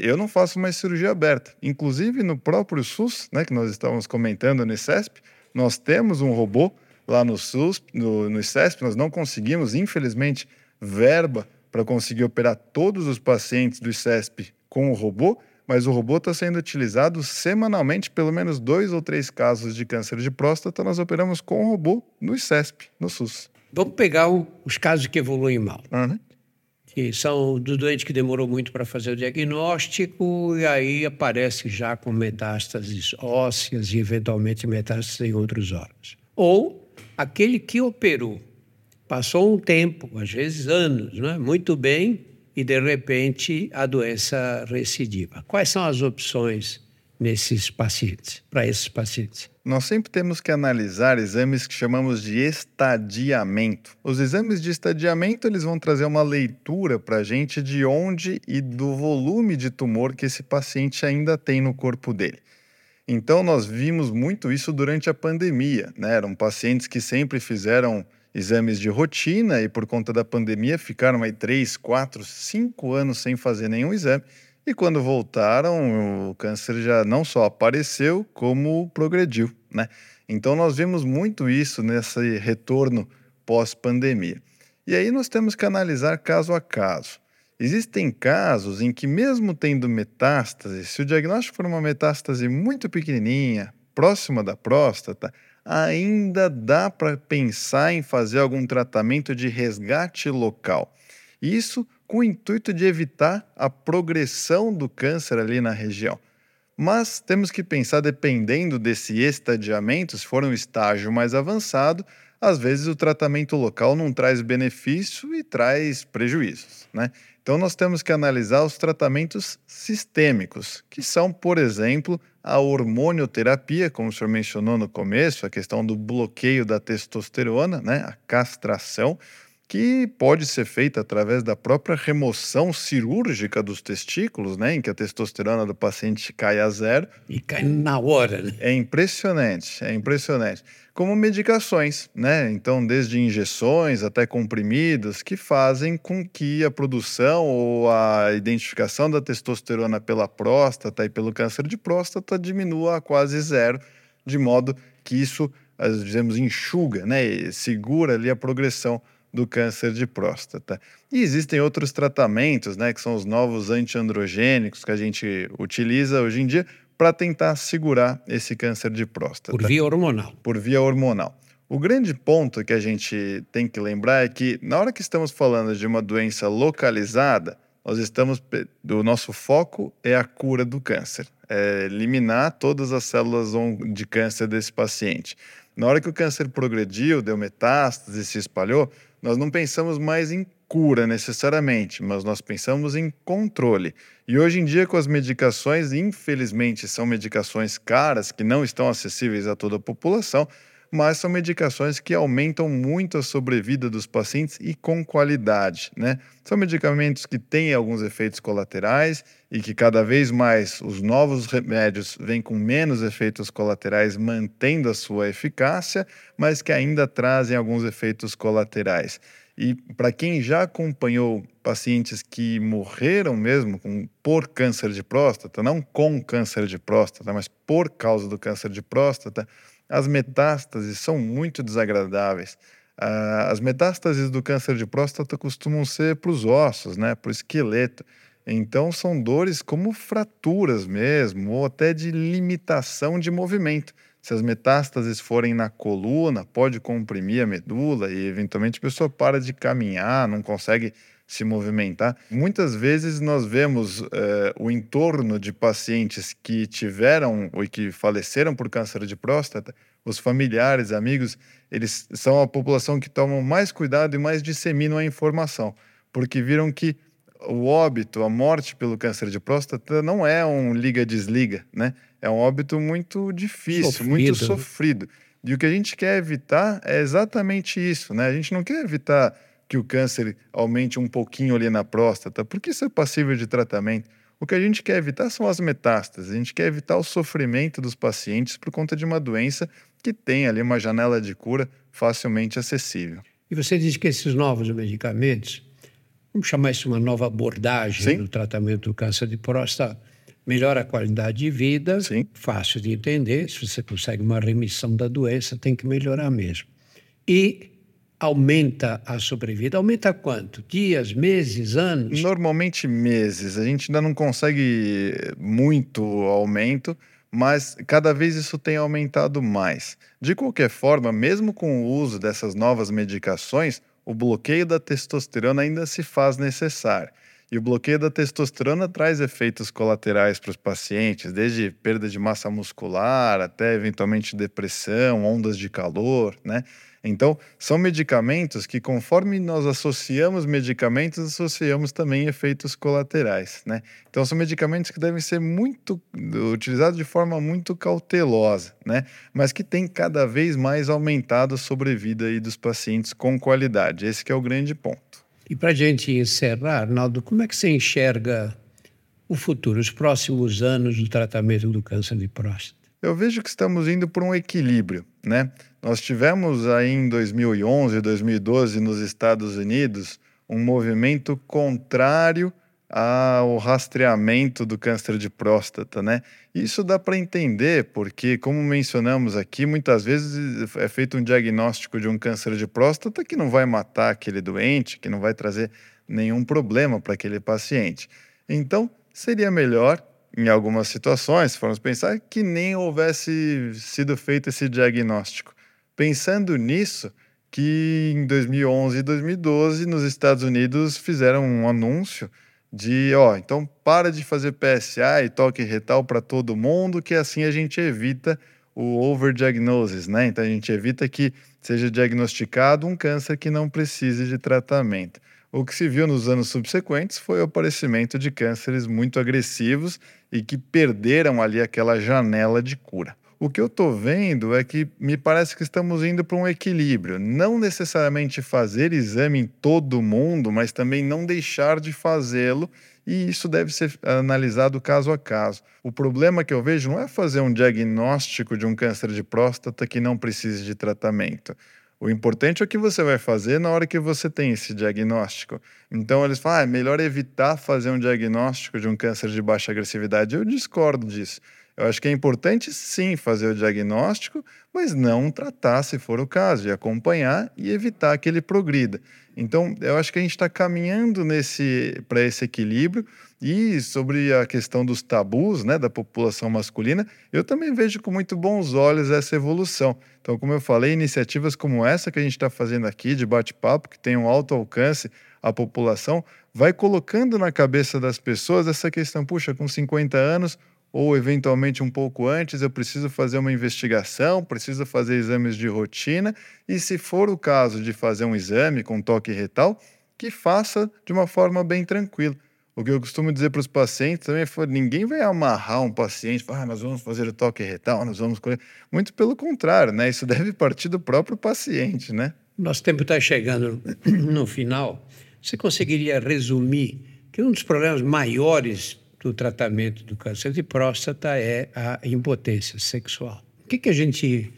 eu não faço mais cirurgia aberta. Inclusive, no próprio SUS, né, que nós estávamos comentando no CESP, nós temos um robô lá no SUS, no, no ICESP, nós não conseguimos, infelizmente, verba para conseguir operar todos os pacientes do ICESP com o robô, mas o robô está sendo utilizado semanalmente, pelo menos dois ou três casos de câncer de próstata, nós operamos com o robô no ICESP, no SUS. Vamos pegar o, os casos que evoluem mal. Uhum que são do doente que demorou muito para fazer o diagnóstico e aí aparece já com metástases ósseas e eventualmente metástases em outros órgãos. Ou aquele que operou, passou um tempo, às vezes anos, né, muito bem, e de repente a doença recidiva. Quais são as opções nesses pacientes, para esses pacientes? Nós sempre temos que analisar exames que chamamos de estadiamento. Os exames de estadiamento eles vão trazer uma leitura para a gente de onde e do volume de tumor que esse paciente ainda tem no corpo dele. Então nós vimos muito isso durante a pandemia, né? Eram pacientes que sempre fizeram exames de rotina e por conta da pandemia ficaram aí três, quatro, cinco anos sem fazer nenhum exame e quando voltaram, o câncer já não só apareceu, como progrediu, né? Então nós vimos muito isso nesse retorno pós-pandemia. E aí nós temos que analisar caso a caso. Existem casos em que, mesmo tendo metástase, se o diagnóstico for uma metástase muito pequenininha, próxima da próstata, ainda dá para pensar em fazer algum tratamento de resgate local. Isso com o intuito de evitar a progressão do câncer ali na região. Mas temos que pensar, dependendo desse estadiamento, se for um estágio mais avançado, às vezes o tratamento local não traz benefício e traz prejuízos. Né? Então, nós temos que analisar os tratamentos sistêmicos, que são, por exemplo, a hormonioterapia, como o senhor mencionou no começo, a questão do bloqueio da testosterona, né, a castração, que pode ser feita através da própria remoção cirúrgica dos testículos, né, em que a testosterona do paciente cai a zero. E cai na hora, né? É impressionante, é impressionante. Como medicações, né? Então, desde injeções até comprimidos, que fazem com que a produção ou a identificação da testosterona pela próstata e pelo câncer de próstata diminua a quase zero, de modo que isso, dizemos, enxuga, né? E segura ali a progressão do câncer de próstata. E existem outros tratamentos, né, que são os novos antiandrogênicos que a gente utiliza hoje em dia para tentar segurar esse câncer de próstata. Por via hormonal. Por via hormonal. O grande ponto que a gente tem que lembrar é que na hora que estamos falando de uma doença localizada, nós estamos o nosso foco é a cura do câncer, é eliminar todas as células de câncer desse paciente. Na hora que o câncer progrediu, deu metástase, se espalhou, nós não pensamos mais em cura necessariamente, mas nós pensamos em controle. E hoje em dia, com as medicações, infelizmente, são medicações caras que não estão acessíveis a toda a população, mas são medicações que aumentam muito a sobrevida dos pacientes e com qualidade, né? São medicamentos que têm alguns efeitos colaterais e que cada vez mais os novos remédios vêm com menos efeitos colaterais, mantendo a sua eficácia, mas que ainda trazem alguns efeitos colaterais. E para quem já acompanhou pacientes que morreram mesmo com, por câncer de próstata, não com câncer de próstata, mas por causa do câncer de próstata, as metástases são muito desagradáveis. Uh, as metástases do câncer de próstata costumam ser para os ossos, né, para o esqueleto. Então, são dores como fraturas mesmo, ou até de limitação de movimento. Se as metástases forem na coluna, pode comprimir a medula e, eventualmente, a pessoa para de caminhar, não consegue se movimentar. Muitas vezes nós vemos eh, o entorno de pacientes que tiveram ou que faleceram por câncer de próstata, os familiares, amigos, eles são a população que tomam mais cuidado e mais disseminam a informação, porque viram que o óbito, a morte pelo câncer de próstata não é um liga-desliga, né? É um óbito muito difícil, sofrido. muito sofrido. E o que a gente quer evitar é exatamente isso, né? A gente não quer evitar que o câncer aumente um pouquinho ali na próstata, porque isso é passível de tratamento. O que a gente quer evitar são as metástases, a gente quer evitar o sofrimento dos pacientes por conta de uma doença que tem ali uma janela de cura facilmente acessível. E você diz que esses novos medicamentos, vamos chamar isso uma nova abordagem Sim. no tratamento do câncer de próstata, melhora a qualidade de vida, Sim. fácil de entender, se você consegue uma remissão da doença, tem que melhorar mesmo. E aumenta a sobrevida? Aumenta quanto? Dias, meses, anos? Normalmente meses. A gente ainda não consegue muito aumento, mas cada vez isso tem aumentado mais. De qualquer forma, mesmo com o uso dessas novas medicações, o bloqueio da testosterona ainda se faz necessário. E o bloqueio da testosterona traz efeitos colaterais para os pacientes, desde perda de massa muscular até eventualmente depressão, ondas de calor, né? Então, são medicamentos que, conforme nós associamos medicamentos, associamos também efeitos colaterais, né? Então, são medicamentos que devem ser muito utilizados de forma muito cautelosa, né? Mas que têm cada vez mais aumentado a sobrevida aí dos pacientes com qualidade. Esse é o grande ponto. E para a gente encerrar, Arnaldo, como é que você enxerga o futuro, os próximos anos do tratamento do câncer de próstata? Eu vejo que estamos indo por um equilíbrio, né? Nós tivemos aí em 2011, 2012 nos Estados Unidos um movimento contrário ao rastreamento do câncer de próstata, né? Isso dá para entender porque, como mencionamos aqui, muitas vezes é feito um diagnóstico de um câncer de próstata que não vai matar aquele doente, que não vai trazer nenhum problema para aquele paciente. Então, seria melhor em algumas situações, se formos pensar, que nem houvesse sido feito esse diagnóstico pensando nisso, que em 2011 e 2012 nos Estados Unidos fizeram um anúncio de, ó, então para de fazer PSA e toque retal para todo mundo, que assim a gente evita o overdiagnosis, né? Então a gente evita que seja diagnosticado um câncer que não precise de tratamento. O que se viu nos anos subsequentes foi o aparecimento de cânceres muito agressivos e que perderam ali aquela janela de cura. O que eu estou vendo é que me parece que estamos indo para um equilíbrio. Não necessariamente fazer exame em todo mundo, mas também não deixar de fazê-lo e isso deve ser analisado caso a caso. O problema que eu vejo não é fazer um diagnóstico de um câncer de próstata que não precise de tratamento. O importante é o que você vai fazer na hora que você tem esse diagnóstico. Então eles falam, ah, é melhor evitar fazer um diagnóstico de um câncer de baixa agressividade. Eu discordo disso. Eu acho que é importante sim fazer o diagnóstico, mas não tratar se for o caso, e acompanhar e evitar que ele progrida. Então, eu acho que a gente está caminhando para esse equilíbrio. E sobre a questão dos tabus né, da população masculina, eu também vejo com muito bons olhos essa evolução. Então, como eu falei, iniciativas como essa que a gente está fazendo aqui, de bate-papo, que tem um alto alcance à população, vai colocando na cabeça das pessoas essa questão: puxa, com 50 anos, ou eventualmente um pouco antes, eu preciso fazer uma investigação, preciso fazer exames de rotina, e se for o caso de fazer um exame com toque retal, que faça de uma forma bem tranquila. O que eu costumo dizer para os pacientes também é: ninguém vai amarrar um paciente, falar, ah, nós vamos fazer o toque retal, nós vamos. Muito pelo contrário, né? Isso deve partir do próprio paciente, né? Nosso tempo está chegando no final. Você conseguiria resumir que um dos problemas maiores do tratamento do câncer de próstata é a impotência sexual. O que, que a gente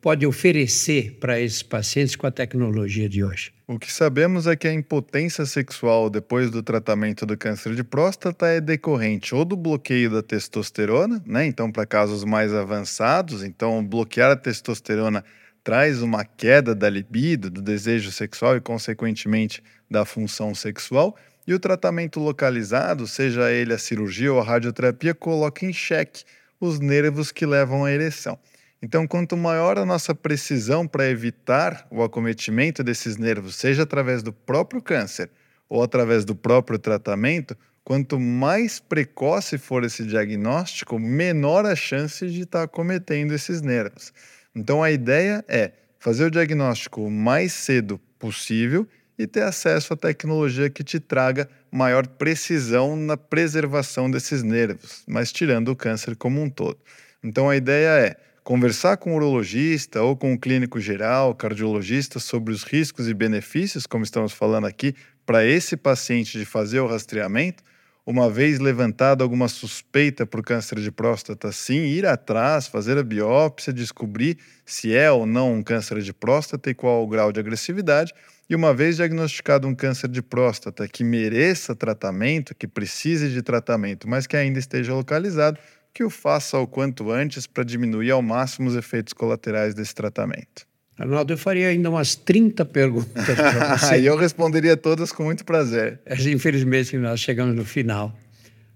pode oferecer para esses pacientes com a tecnologia de hoje? O que sabemos é que a impotência sexual depois do tratamento do câncer de próstata é decorrente ou do bloqueio da testosterona, né? Então, para casos mais avançados, então bloquear a testosterona traz uma queda da libido, do desejo sexual e, consequentemente, da função sexual. E o tratamento localizado, seja ele a cirurgia ou a radioterapia, coloca em xeque os nervos que levam à ereção. Então, quanto maior a nossa precisão para evitar o acometimento desses nervos, seja através do próprio câncer ou através do próprio tratamento, quanto mais precoce for esse diagnóstico, menor a chance de estar tá acometendo esses nervos. Então, a ideia é fazer o diagnóstico o mais cedo possível e ter acesso à tecnologia que te traga maior precisão na preservação desses nervos, mas tirando o câncer como um todo. Então a ideia é conversar com o urologista ou com o clínico geral, cardiologista, sobre os riscos e benefícios, como estamos falando aqui, para esse paciente de fazer o rastreamento. Uma vez levantada alguma suspeita por câncer de próstata, sim, ir atrás, fazer a biópsia, descobrir se é ou não um câncer de próstata e qual o grau de agressividade e uma vez diagnosticado um câncer de próstata que mereça tratamento, que precise de tratamento, mas que ainda esteja localizado, que o faça o quanto antes para diminuir ao máximo os efeitos colaterais desse tratamento. Arnaldo, eu faria ainda umas 30 perguntas para você. e eu responderia todas com muito prazer. Infelizmente, nós chegamos no final.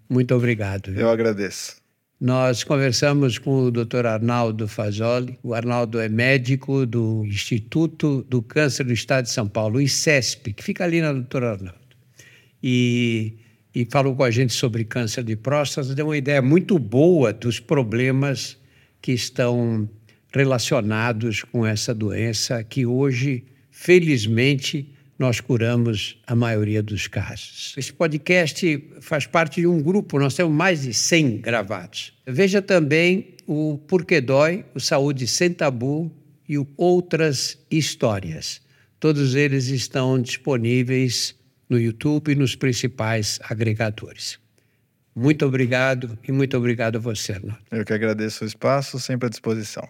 Muito obrigado. Viu? Eu agradeço. Nós conversamos com o Dr. Arnaldo Fazoli. O Arnaldo é médico do Instituto do Câncer do Estado de São Paulo, o ICESP, que fica ali na Dr. Arnaldo. E, e falou com a gente sobre câncer de próstata, deu uma ideia muito boa dos problemas que estão relacionados com essa doença, que hoje, felizmente, nós curamos a maioria dos casos. Esse podcast faz parte de um grupo, nós temos mais de 100 gravados. Veja também o Porquê Dói, o Saúde Sem Tabu e o Outras Histórias. Todos eles estão disponíveis no YouTube e nos principais agregadores. Muito obrigado e muito obrigado a você, Arnaldo. Eu que agradeço o espaço, sempre à disposição.